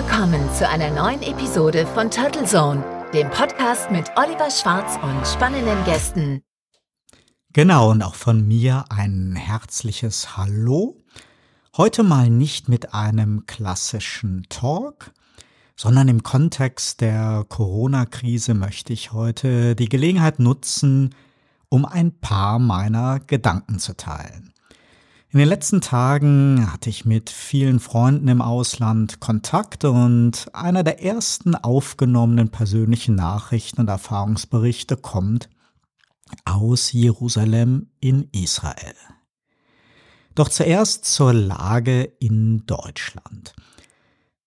willkommen zu einer neuen Episode von Turtle Zone, dem Podcast mit Oliver Schwarz und spannenden Gästen. Genau, und auch von mir ein herzliches Hallo. Heute mal nicht mit einem klassischen Talk, sondern im Kontext der Corona-Krise möchte ich heute die Gelegenheit nutzen, um ein paar meiner Gedanken zu teilen. In den letzten Tagen hatte ich mit vielen Freunden im Ausland Kontakt und einer der ersten aufgenommenen persönlichen Nachrichten und Erfahrungsberichte kommt aus Jerusalem in Israel. Doch zuerst zur Lage in Deutschland.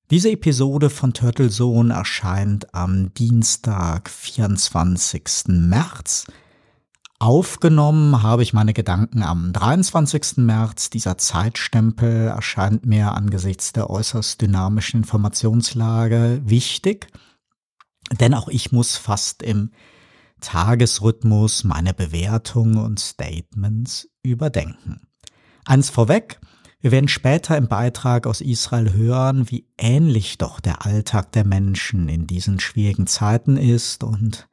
Diese Episode von Turtle Zone erscheint am Dienstag, 24. März. Aufgenommen habe ich meine Gedanken am 23. März. Dieser Zeitstempel erscheint mir angesichts der äußerst dynamischen Informationslage wichtig, denn auch ich muss fast im Tagesrhythmus meine Bewertungen und Statements überdenken. Eins vorweg, wir werden später im Beitrag aus Israel hören, wie ähnlich doch der Alltag der Menschen in diesen schwierigen Zeiten ist und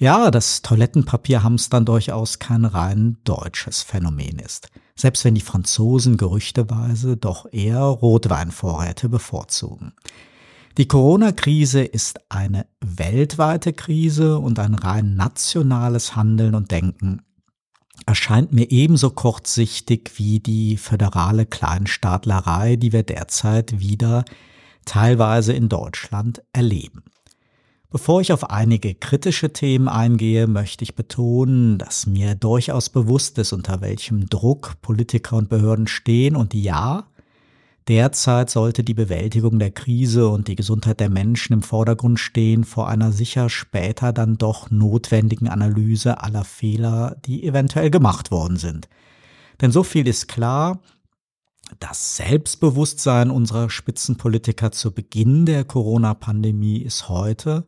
ja, das Toilettenpapierhamstern durchaus kein rein deutsches Phänomen ist. Selbst wenn die Franzosen gerüchteweise doch eher Rotweinvorräte bevorzugen. Die Corona-Krise ist eine weltweite Krise und ein rein nationales Handeln und Denken erscheint mir ebenso kurzsichtig wie die föderale Kleinstaatlerei, die wir derzeit wieder teilweise in Deutschland erleben. Bevor ich auf einige kritische Themen eingehe, möchte ich betonen, dass mir durchaus bewusst ist, unter welchem Druck Politiker und Behörden stehen und ja, derzeit sollte die Bewältigung der Krise und die Gesundheit der Menschen im Vordergrund stehen vor einer sicher später dann doch notwendigen Analyse aller Fehler, die eventuell gemacht worden sind. Denn so viel ist klar, das Selbstbewusstsein unserer Spitzenpolitiker zu Beginn der Corona-Pandemie ist heute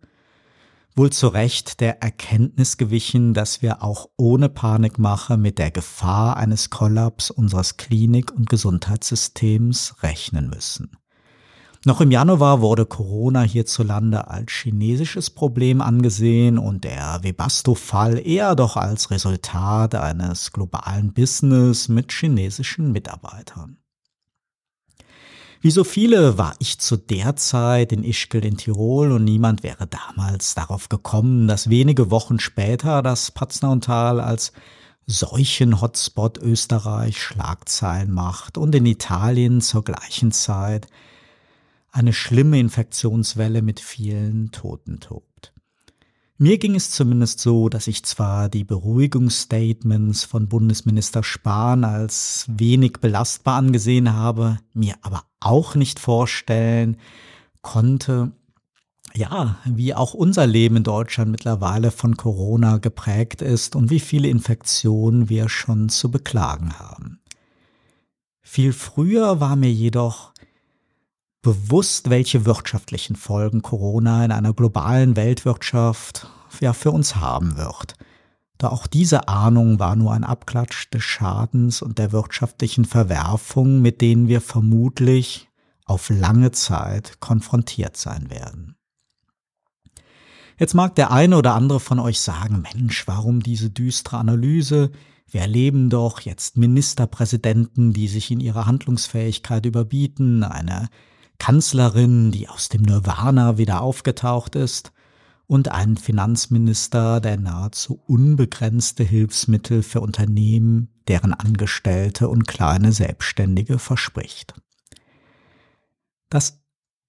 wohl zu Recht der Erkenntnis gewichen, dass wir auch ohne Panikmache mit der Gefahr eines Kollaps unseres Klinik- und Gesundheitssystems rechnen müssen. Noch im Januar wurde Corona hierzulande als chinesisches Problem angesehen und der Webasto-Fall eher doch als Resultat eines globalen Business mit chinesischen Mitarbeitern. Wie so viele war ich zu der Zeit in Ischgl in Tirol und niemand wäre damals darauf gekommen, dass wenige Wochen später das Paznauntal als Seuchen-Hotspot Österreich Schlagzeilen macht und in Italien zur gleichen Zeit eine schlimme Infektionswelle mit vielen Toten tobt. Mir ging es zumindest so, dass ich zwar die Beruhigungsstatements von Bundesminister Spahn als wenig belastbar angesehen habe, mir aber auch nicht vorstellen konnte, ja, wie auch unser Leben in Deutschland mittlerweile von Corona geprägt ist und wie viele Infektionen wir schon zu beklagen haben. Viel früher war mir jedoch bewusst, welche wirtschaftlichen Folgen Corona in einer globalen Weltwirtschaft ja für uns haben wird. Da auch diese Ahnung war nur ein Abklatsch des Schadens und der wirtschaftlichen Verwerfung, mit denen wir vermutlich auf lange Zeit konfrontiert sein werden. Jetzt mag der eine oder andere von euch sagen, Mensch, warum diese düstere Analyse? Wir erleben doch jetzt Ministerpräsidenten, die sich in ihrer Handlungsfähigkeit überbieten, eine Kanzlerin, die aus dem Nirvana wieder aufgetaucht ist, und einen Finanzminister, der nahezu unbegrenzte Hilfsmittel für Unternehmen, deren Angestellte und kleine Selbstständige verspricht. Das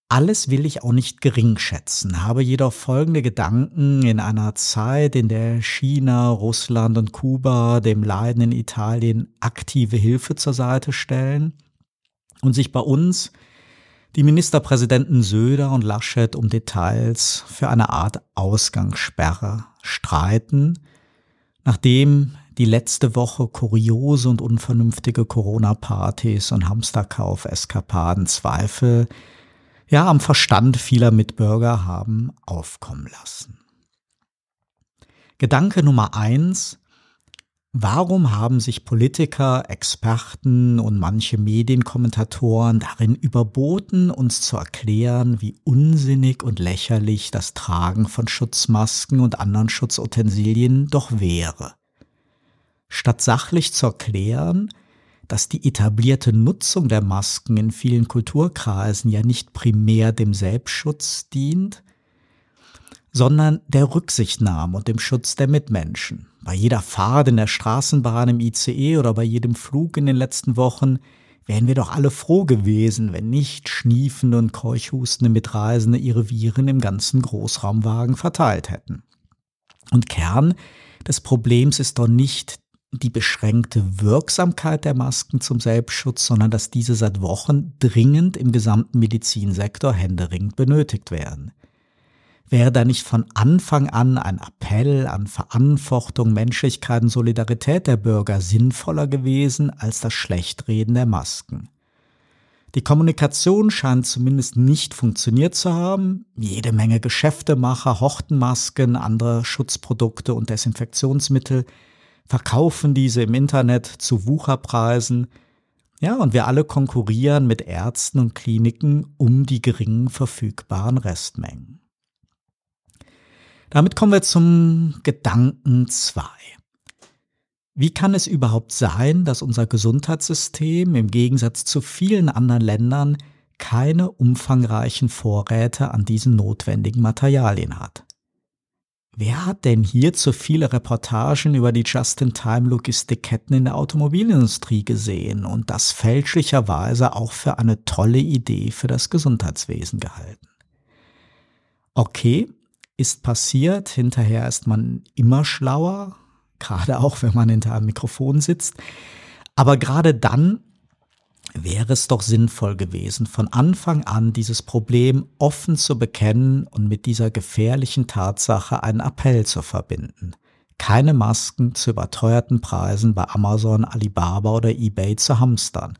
alles will ich auch nicht gering schätzen, habe jedoch folgende Gedanken in einer Zeit, in der China, Russland und Kuba dem Leiden in Italien aktive Hilfe zur Seite stellen und sich bei uns die Ministerpräsidenten Söder und Laschet um Details für eine Art Ausgangssperre streiten, nachdem die letzte Woche kuriose und unvernünftige Corona-Partys und Hamsterkauf-Eskapaden Zweifel ja am Verstand vieler Mitbürger haben aufkommen lassen. Gedanke Nummer eins. Warum haben sich Politiker, Experten und manche Medienkommentatoren darin überboten, uns zu erklären, wie unsinnig und lächerlich das Tragen von Schutzmasken und anderen Schutzutensilien doch wäre? Statt sachlich zu erklären, dass die etablierte Nutzung der Masken in vielen Kulturkreisen ja nicht primär dem Selbstschutz dient, sondern der Rücksichtnahme und dem Schutz der Mitmenschen. Bei jeder Fahrt in der Straßenbahn, im ICE oder bei jedem Flug in den letzten Wochen wären wir doch alle froh gewesen, wenn nicht schniefende und keuchhustende Mitreisende ihre Viren im ganzen Großraumwagen verteilt hätten. Und Kern des Problems ist doch nicht die beschränkte Wirksamkeit der Masken zum Selbstschutz, sondern dass diese seit Wochen dringend im gesamten Medizinsektor händeringend benötigt werden. Wäre da nicht von Anfang an ein Appell an Verantwortung, Menschlichkeit und Solidarität der Bürger sinnvoller gewesen als das Schlechtreden der Masken? Die Kommunikation scheint zumindest nicht funktioniert zu haben. Jede Menge Geschäftemacher hochten Masken, andere Schutzprodukte und Desinfektionsmittel, verkaufen diese im Internet zu Wucherpreisen. Ja, und wir alle konkurrieren mit Ärzten und Kliniken um die geringen verfügbaren Restmengen. Damit kommen wir zum Gedanken 2. Wie kann es überhaupt sein, dass unser Gesundheitssystem im Gegensatz zu vielen anderen Ländern keine umfangreichen Vorräte an diesen notwendigen Materialien hat? Wer hat denn hier zu viele Reportagen über die Just-in-Time-Logistikketten in der Automobilindustrie gesehen und das fälschlicherweise auch für eine tolle Idee für das Gesundheitswesen gehalten? Okay, ist passiert. Hinterher ist man immer schlauer, gerade auch wenn man hinter einem Mikrofon sitzt. Aber gerade dann wäre es doch sinnvoll gewesen, von Anfang an dieses Problem offen zu bekennen und mit dieser gefährlichen Tatsache einen Appell zu verbinden. Keine Masken zu überteuerten Preisen bei Amazon, Alibaba oder eBay zu hamstern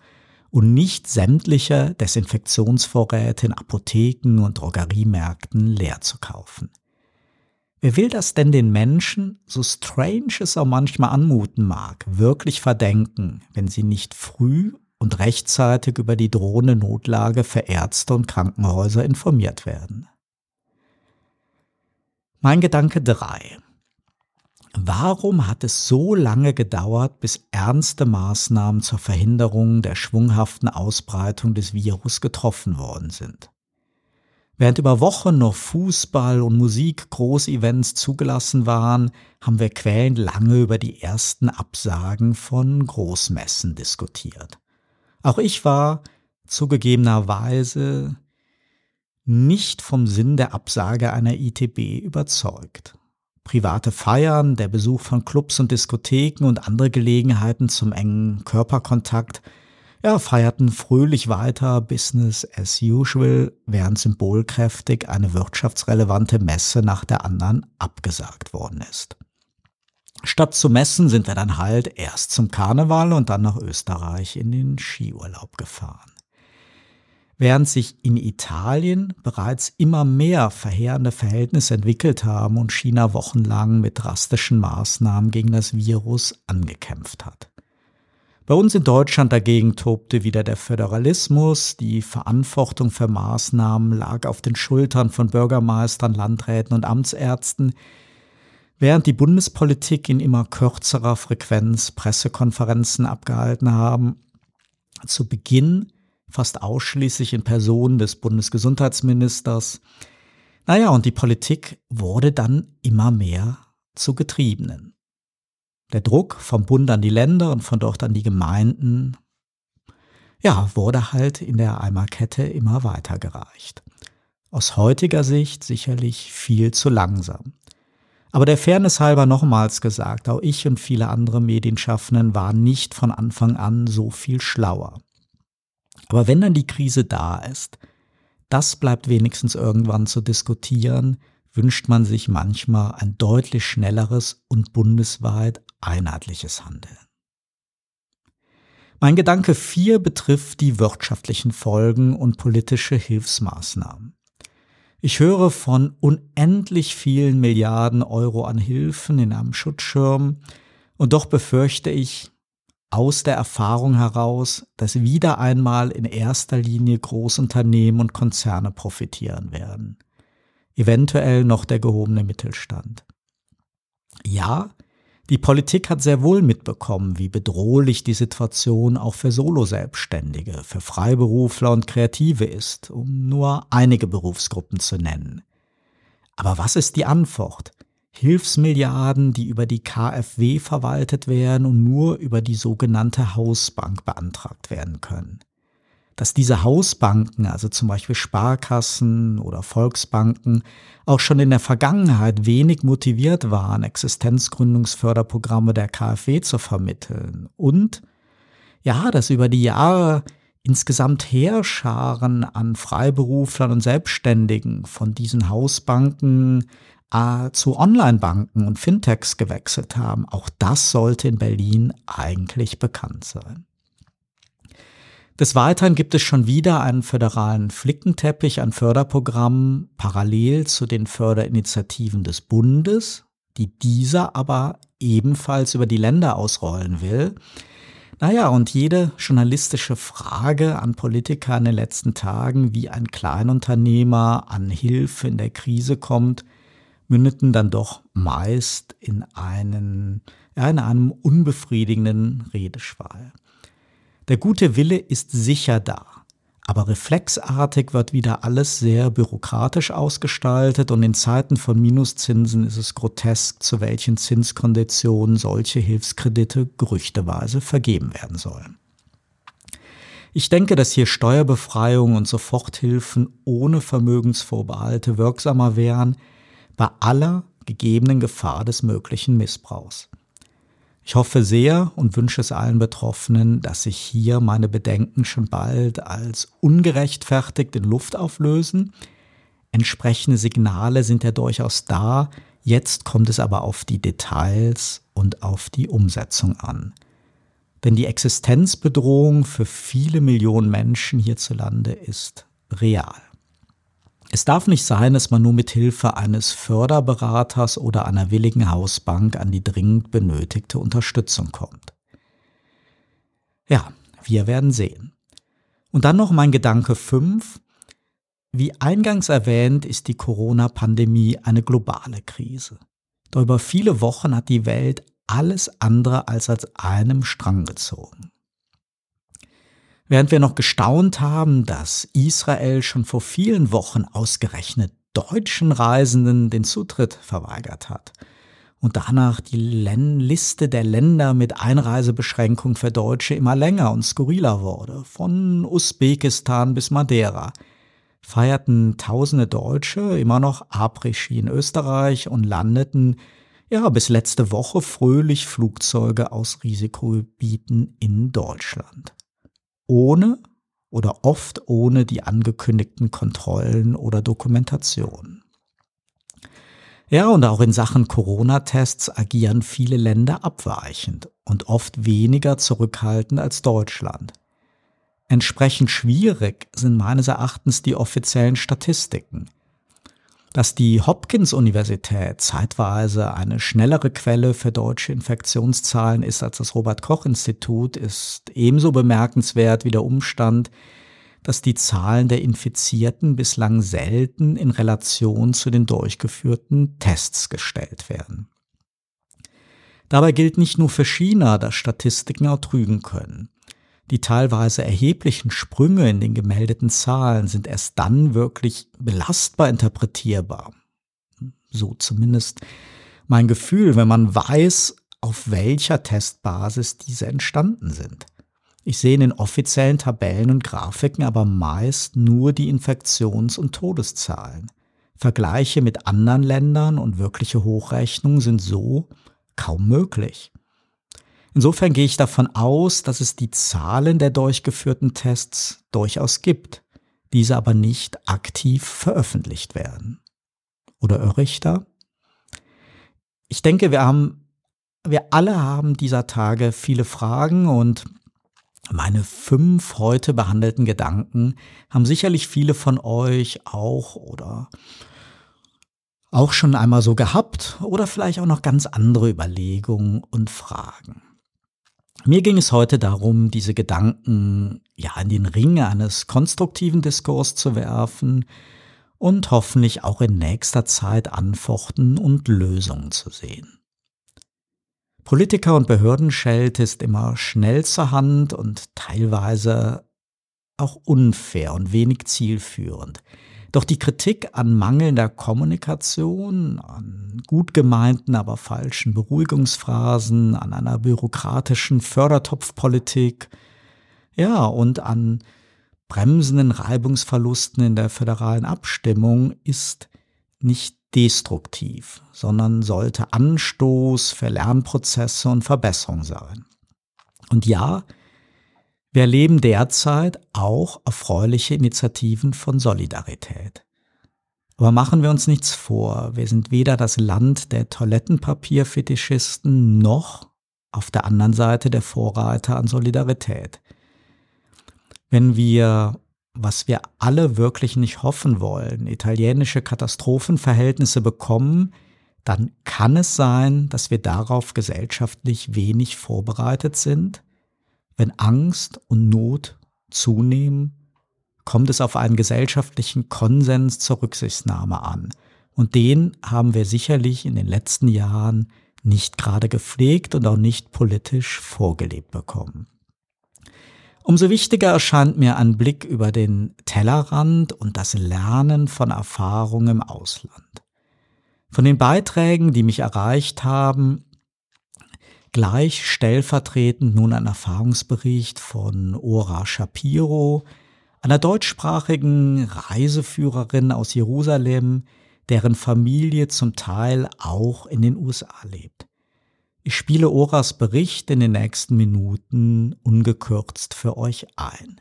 und nicht sämtliche Desinfektionsvorräte in Apotheken und Drogeriemärkten leer zu kaufen. Wer will das denn den Menschen, so strange es auch manchmal anmuten mag, wirklich verdenken, wenn sie nicht früh und rechtzeitig über die drohende Notlage für Ärzte und Krankenhäuser informiert werden? Mein Gedanke 3. Warum hat es so lange gedauert, bis ernste Maßnahmen zur Verhinderung der schwunghaften Ausbreitung des Virus getroffen worden sind? Während über Wochen noch Fußball und Musik Großevents zugelassen waren, haben wir quälend lange über die ersten Absagen von Großmessen diskutiert. Auch ich war zugegebenerweise nicht vom Sinn der Absage einer ITB überzeugt. Private Feiern, der Besuch von Clubs und Diskotheken und andere Gelegenheiten zum engen Körperkontakt ja, feierten fröhlich weiter Business as usual, während symbolkräftig eine wirtschaftsrelevante Messe nach der anderen abgesagt worden ist. Statt zu messen sind wir dann halt erst zum Karneval und dann nach Österreich in den Skiurlaub gefahren. Während sich in Italien bereits immer mehr verheerende Verhältnisse entwickelt haben und China wochenlang mit drastischen Maßnahmen gegen das Virus angekämpft hat. Bei uns in Deutschland dagegen tobte wieder der Föderalismus, die Verantwortung für Maßnahmen lag auf den Schultern von Bürgermeistern, Landräten und Amtsärzten, während die Bundespolitik in immer kürzerer Frequenz Pressekonferenzen abgehalten haben, zu Beginn fast ausschließlich in Person des Bundesgesundheitsministers. Naja, und die Politik wurde dann immer mehr zu Getriebenen. Der Druck vom Bund an die Länder und von dort an die Gemeinden, ja, wurde halt in der Eimerkette immer weitergereicht. Aus heutiger Sicht sicherlich viel zu langsam. Aber der Fairness halber nochmals gesagt, auch ich und viele andere Medienschaffenden waren nicht von Anfang an so viel schlauer. Aber wenn dann die Krise da ist, das bleibt wenigstens irgendwann zu diskutieren, wünscht man sich manchmal ein deutlich schnelleres und bundesweit einheitliches Handeln. Mein Gedanke 4 betrifft die wirtschaftlichen Folgen und politische Hilfsmaßnahmen. Ich höre von unendlich vielen Milliarden Euro an Hilfen in einem Schutzschirm, Und doch befürchte ich aus der Erfahrung heraus, dass wieder einmal in erster Linie Großunternehmen und Konzerne profitieren werden. Eventuell noch der gehobene Mittelstand. Ja, die Politik hat sehr wohl mitbekommen, wie bedrohlich die Situation auch für Solo-Selbstständige, für Freiberufler und Kreative ist, um nur einige Berufsgruppen zu nennen. Aber was ist die Antwort? Hilfsmilliarden, die über die KfW verwaltet werden und nur über die sogenannte Hausbank beantragt werden können. Dass diese Hausbanken, also zum Beispiel Sparkassen oder Volksbanken, auch schon in der Vergangenheit wenig motiviert waren, Existenzgründungsförderprogramme der KfW zu vermitteln. Und ja, dass über die Jahre insgesamt Heerscharen an Freiberuflern und Selbstständigen von diesen Hausbanken äh, zu Online-Banken und Fintechs gewechselt haben. Auch das sollte in Berlin eigentlich bekannt sein. Des Weiteren gibt es schon wieder einen föderalen Flickenteppich an Förderprogrammen parallel zu den Förderinitiativen des Bundes, die dieser aber ebenfalls über die Länder ausrollen will. Naja, und jede journalistische Frage an Politiker in den letzten Tagen, wie ein Kleinunternehmer an Hilfe in der Krise kommt, mündeten dann doch meist in, einen, ja, in einem unbefriedigenden Redeschwall. Der gute Wille ist sicher da, aber reflexartig wird wieder alles sehr bürokratisch ausgestaltet und in Zeiten von Minuszinsen ist es grotesk, zu welchen Zinskonditionen solche Hilfskredite gerüchteweise vergeben werden sollen. Ich denke, dass hier Steuerbefreiung und Soforthilfen ohne Vermögensvorbehalte wirksamer wären, bei aller gegebenen Gefahr des möglichen Missbrauchs. Ich hoffe sehr und wünsche es allen Betroffenen, dass sich hier meine Bedenken schon bald als ungerechtfertigt in Luft auflösen. Entsprechende Signale sind ja durchaus da, jetzt kommt es aber auf die Details und auf die Umsetzung an. Denn die Existenzbedrohung für viele Millionen Menschen hierzulande ist real. Es darf nicht sein, dass man nur mit Hilfe eines Förderberaters oder einer willigen Hausbank an die dringend benötigte Unterstützung kommt. Ja, wir werden sehen. Und dann noch mein Gedanke 5. Wie eingangs erwähnt, ist die Corona-Pandemie eine globale Krise. Doch über viele Wochen hat die Welt alles andere als als einem Strang gezogen. Während wir noch gestaunt haben, dass Israel schon vor vielen Wochen ausgerechnet deutschen Reisenden den Zutritt verweigert hat und danach die Liste der Länder mit Einreisebeschränkung für Deutsche immer länger und skurriler wurde, von Usbekistan bis Madeira, feierten tausende Deutsche immer noch Après-Ski in Österreich und landeten ja bis letzte Woche fröhlich Flugzeuge aus Risikogebieten in Deutschland ohne oder oft ohne die angekündigten Kontrollen oder Dokumentation. Ja, und auch in Sachen Corona-Tests agieren viele Länder abweichend und oft weniger zurückhaltend als Deutschland. Entsprechend schwierig sind meines Erachtens die offiziellen Statistiken – dass die Hopkins-Universität zeitweise eine schnellere Quelle für deutsche Infektionszahlen ist als das Robert-Koch-Institut, ist ebenso bemerkenswert wie der Umstand, dass die Zahlen der Infizierten bislang selten in Relation zu den durchgeführten Tests gestellt werden. Dabei gilt nicht nur für China, dass Statistiken auch trügen können. Die teilweise erheblichen Sprünge in den gemeldeten Zahlen sind erst dann wirklich belastbar interpretierbar. So zumindest mein Gefühl, wenn man weiß, auf welcher Testbasis diese entstanden sind. Ich sehe in den offiziellen Tabellen und Grafiken aber meist nur die Infektions- und Todeszahlen. Vergleiche mit anderen Ländern und wirkliche Hochrechnungen sind so kaum möglich. Insofern gehe ich davon aus, dass es die Zahlen der durchgeführten Tests durchaus gibt, diese aber nicht aktiv veröffentlicht werden. Oder da? Ich denke, wir haben, wir alle haben dieser Tage viele Fragen und meine fünf heute behandelten Gedanken haben sicherlich viele von euch auch oder auch schon einmal so gehabt oder vielleicht auch noch ganz andere Überlegungen und Fragen. Mir ging es heute darum, diese Gedanken ja in den Ring eines konstruktiven Diskurs zu werfen und hoffentlich auch in nächster Zeit Antworten und Lösungen zu sehen. Politiker- und Behördenschelte ist immer schnell zur Hand und teilweise auch unfair und wenig zielführend. Doch die Kritik an mangelnder Kommunikation, an gut gemeinten, aber falschen Beruhigungsphrasen, an einer bürokratischen Fördertopfpolitik, ja, und an bremsenden Reibungsverlusten in der föderalen Abstimmung ist nicht destruktiv, sondern sollte Anstoß für Lernprozesse und Verbesserung sein. Und ja, wir erleben derzeit auch erfreuliche Initiativen von Solidarität. Aber machen wir uns nichts vor, wir sind weder das Land der Toilettenpapierfetischisten noch auf der anderen Seite der Vorreiter an Solidarität. Wenn wir, was wir alle wirklich nicht hoffen wollen, italienische Katastrophenverhältnisse bekommen, dann kann es sein, dass wir darauf gesellschaftlich wenig vorbereitet sind wenn Angst und Not zunehmen, kommt es auf einen gesellschaftlichen Konsens zur Rücksichtnahme an. Und den haben wir sicherlich in den letzten Jahren nicht gerade gepflegt und auch nicht politisch vorgelebt bekommen. Umso wichtiger erscheint mir ein Blick über den Tellerrand und das Lernen von Erfahrungen im Ausland. Von den Beiträgen, die mich erreicht haben, gleich stellvertretend nun ein Erfahrungsbericht von Ora Shapiro, einer deutschsprachigen Reiseführerin aus Jerusalem, deren Familie zum Teil auch in den USA lebt. Ich spiele Oras Bericht in den nächsten Minuten ungekürzt für euch ein.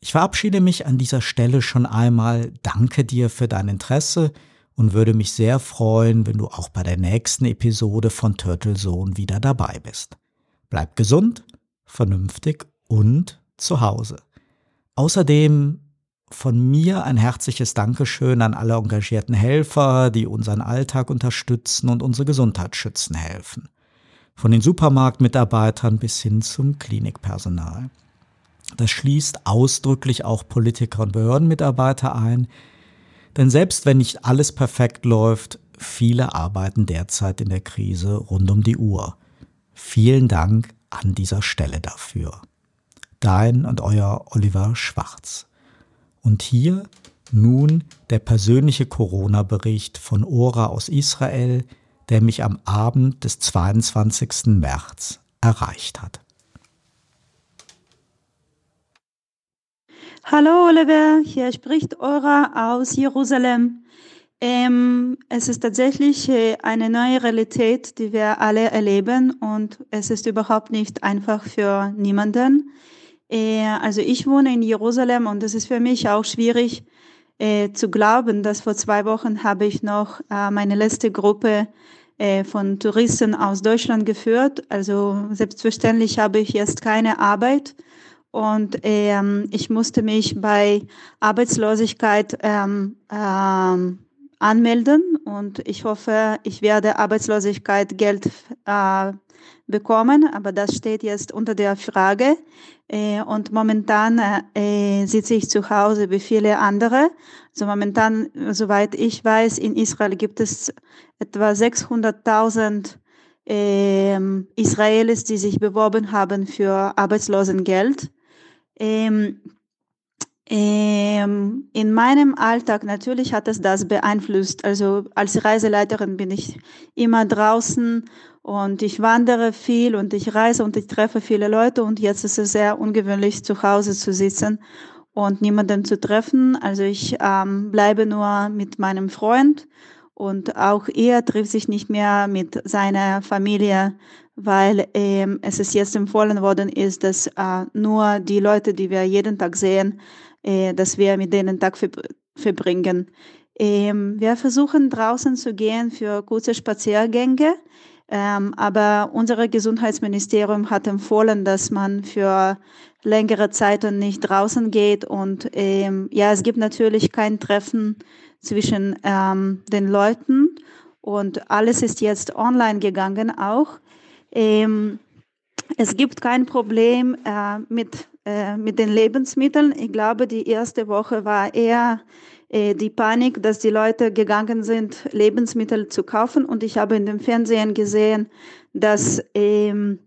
Ich verabschiede mich an dieser Stelle schon einmal, danke dir für dein Interesse, und würde mich sehr freuen, wenn du auch bei der nächsten Episode von Turtle Zone wieder dabei bist. Bleib gesund, vernünftig und zu Hause. Außerdem von mir ein herzliches Dankeschön an alle engagierten Helfer, die unseren Alltag unterstützen und unsere Gesundheit schützen helfen. Von den Supermarktmitarbeitern bis hin zum Klinikpersonal. Das schließt ausdrücklich auch Politiker und Behördenmitarbeiter ein, denn selbst wenn nicht alles perfekt läuft, viele arbeiten derzeit in der Krise rund um die Uhr. Vielen Dank an dieser Stelle dafür. Dein und euer Oliver Schwarz. Und hier nun der persönliche Corona-Bericht von Ora aus Israel, der mich am Abend des 22. März erreicht hat. Hallo Oliver, hier spricht Eura aus Jerusalem. Ähm, es ist tatsächlich äh, eine neue Realität, die wir alle erleben und es ist überhaupt nicht einfach für niemanden. Äh, also ich wohne in Jerusalem und es ist für mich auch schwierig äh, zu glauben, dass vor zwei Wochen habe ich noch äh, meine letzte Gruppe äh, von Touristen aus Deutschland geführt. Also selbstverständlich habe ich jetzt keine Arbeit und ähm, ich musste mich bei Arbeitslosigkeit ähm, ähm, anmelden und ich hoffe, ich werde Arbeitslosigkeit Geld äh, bekommen, aber das steht jetzt unter der Frage. Äh, und momentan äh, sitze ich zu Hause wie viele andere. Also momentan, soweit ich weiß, in Israel gibt es etwa 600.000 äh, Israelis, die sich beworben haben für Arbeitslosengeld. Ähm, ähm, in meinem Alltag natürlich hat es das beeinflusst. Also als Reiseleiterin bin ich immer draußen und ich wandere viel und ich reise und ich treffe viele Leute und jetzt ist es sehr ungewöhnlich zu Hause zu sitzen und niemanden zu treffen. Also ich ähm, bleibe nur mit meinem Freund und auch er trifft sich nicht mehr mit seiner Familie weil ähm, es ist jetzt empfohlen worden ist, dass äh, nur die Leute, die wir jeden Tag sehen, äh, dass wir mit denen Tag verbringen. Ähm, wir versuchen draußen zu gehen für kurze Spaziergänge. Ähm, aber unser Gesundheitsministerium hat empfohlen, dass man für längere Zeiten nicht draußen geht. Und ähm, ja, es gibt natürlich kein Treffen zwischen ähm, den Leuten. Und alles ist jetzt online gegangen auch. Ähm, es gibt kein Problem äh, mit, äh, mit den Lebensmitteln. Ich glaube, die erste Woche war eher äh, die Panik, dass die Leute gegangen sind, Lebensmittel zu kaufen. Und ich habe in dem Fernsehen gesehen, dass ähm,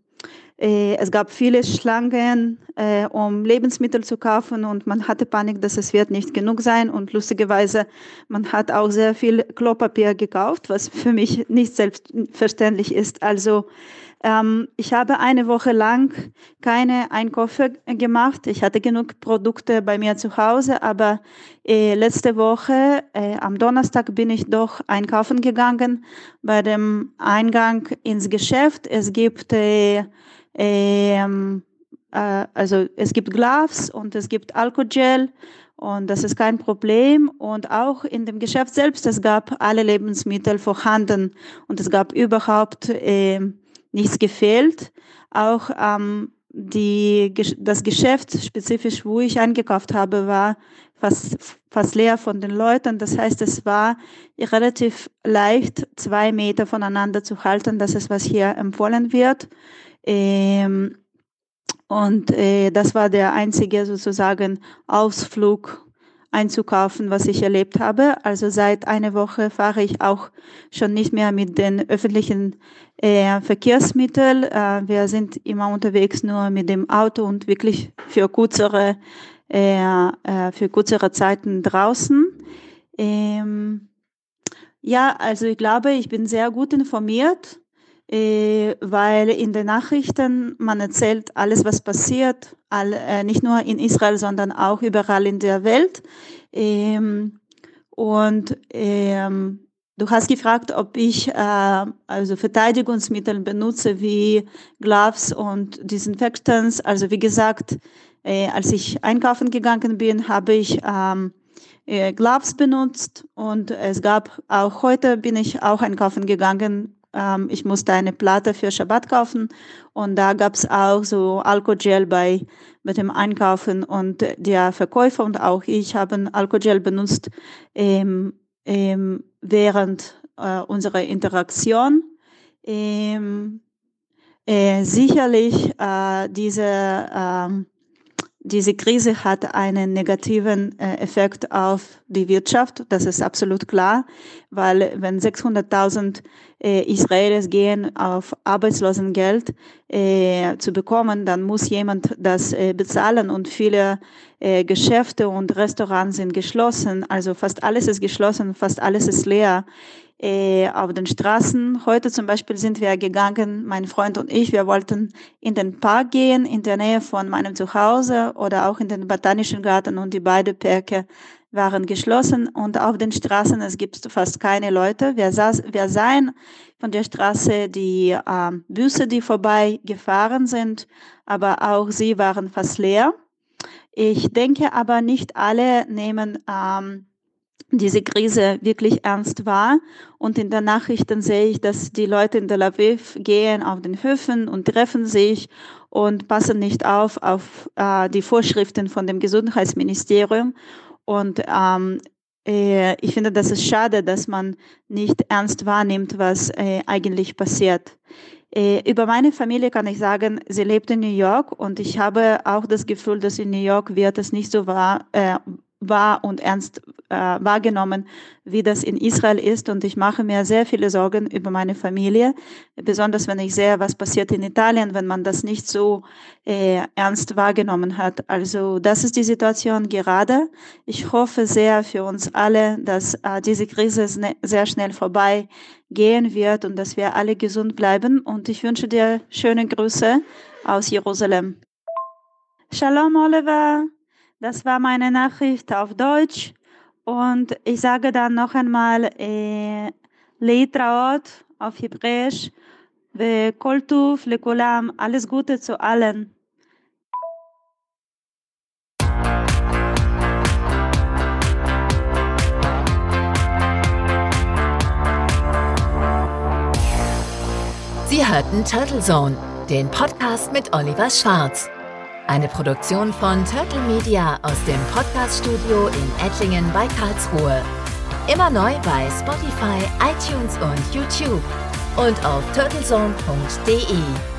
äh, es gab viele Schlangen, äh, um Lebensmittel zu kaufen und man hatte Panik, dass es wird nicht genug sein und lustigerweise, man hat auch sehr viel Klopapier gekauft, was für mich nicht selbstverständlich ist. Also ähm, ich habe eine Woche lang keine Einkäufe gemacht. Ich hatte genug Produkte bei mir zu Hause, aber äh, letzte Woche äh, am Donnerstag bin ich doch einkaufen gegangen bei dem Eingang ins Geschäft. Es gibt äh, ähm, äh, also es gibt Gloves und es gibt Alkogel und das ist kein Problem. Und auch in dem Geschäft selbst, es gab alle Lebensmittel vorhanden und es gab überhaupt äh, nichts gefehlt. Auch ähm, die, das Geschäft, spezifisch wo ich eingekauft habe, war fast, fast leer von den Leuten. Das heißt, es war relativ leicht, zwei Meter voneinander zu halten. Das ist, was hier empfohlen wird. Ähm, und äh, das war der einzige sozusagen Ausflug einzukaufen, was ich erlebt habe. Also seit einer Woche fahre ich auch schon nicht mehr mit den öffentlichen äh, Verkehrsmitteln. Äh, wir sind immer unterwegs nur mit dem Auto und wirklich für kürzere, äh, äh, für kürzere Zeiten draußen. Ähm, ja, also ich glaube, ich bin sehr gut informiert äh, weil in den Nachrichten man erzählt alles, was passiert, äh, nicht nur in Israel, sondern auch überall in der Welt. Ähm, und ähm, du hast gefragt, ob ich äh, also Verteidigungsmittel benutze wie Gloves und Disinfectants. Also wie gesagt, als ich einkaufen gegangen bin, habe ich ähm, äh, Gloves benutzt und es gab auch heute bin ich auch einkaufen gegangen ähm, ich musste eine Platte für Shabbat kaufen und da gab es auch so Alkogel bei mit dem Einkaufen und der Verkäufer und auch ich haben Alkogel benutzt ähm, ähm, während äh, unserer Interaktion. Ähm, äh, sicherlich äh, diese ähm, diese Krise hat einen negativen äh, Effekt auf die Wirtschaft. Das ist absolut klar, weil wenn 600.000 äh, Israelis gehen auf Arbeitslosengeld äh, zu bekommen, dann muss jemand das äh, bezahlen und viele äh, Geschäfte und Restaurants sind geschlossen. Also fast alles ist geschlossen, fast alles ist leer äh, auf den Straßen. Heute zum Beispiel sind wir gegangen, mein Freund und ich, wir wollten in den Park gehen, in der Nähe von meinem Zuhause oder auch in den Botanischen Garten und die beiden Parke waren geschlossen und auf den Straßen es gibt fast keine Leute. Wir, saß, wir sahen von der Straße die äh, Busse, die vorbei gefahren sind, aber auch sie waren fast leer. Ich denke aber nicht alle nehmen ähm, diese Krise wirklich ernst war. Und in den Nachrichten sehe ich, dass die Leute in Tel Aviv gehen auf den Höfen und treffen sich und passen nicht auf auf äh, die Vorschriften von dem Gesundheitsministerium. Und ähm, äh, ich finde, das ist schade, dass man nicht ernst wahrnimmt, was äh, eigentlich passiert. Äh, über meine Familie kann ich sagen, sie lebt in New York und ich habe auch das Gefühl, dass in New York wird es nicht so wahr, äh, wahr und ernst äh, wahrgenommen, wie das in Israel ist. Und ich mache mir sehr viele Sorgen über meine Familie, besonders wenn ich sehe, was passiert in Italien, wenn man das nicht so äh, ernst wahrgenommen hat. Also das ist die Situation gerade. Ich hoffe sehr für uns alle, dass äh, diese Krise sehr schnell vorbei gehen wird und dass wir alle gesund bleiben. Und ich wünsche dir schöne Grüße aus Jerusalem. Shalom, Oliver. Das war meine Nachricht auf Deutsch. Und ich sage dann noch einmal äh, Leitraot auf Hebräisch. Koltuf, Lekulam, alles Gute zu allen. Sie hörten Turtle Zone, den Podcast mit Oliver Schwarz. Eine Produktion von Turtle Media aus dem Podcaststudio in Ettlingen bei Karlsruhe. Immer neu bei Spotify, iTunes und YouTube und auf turtlezone.de.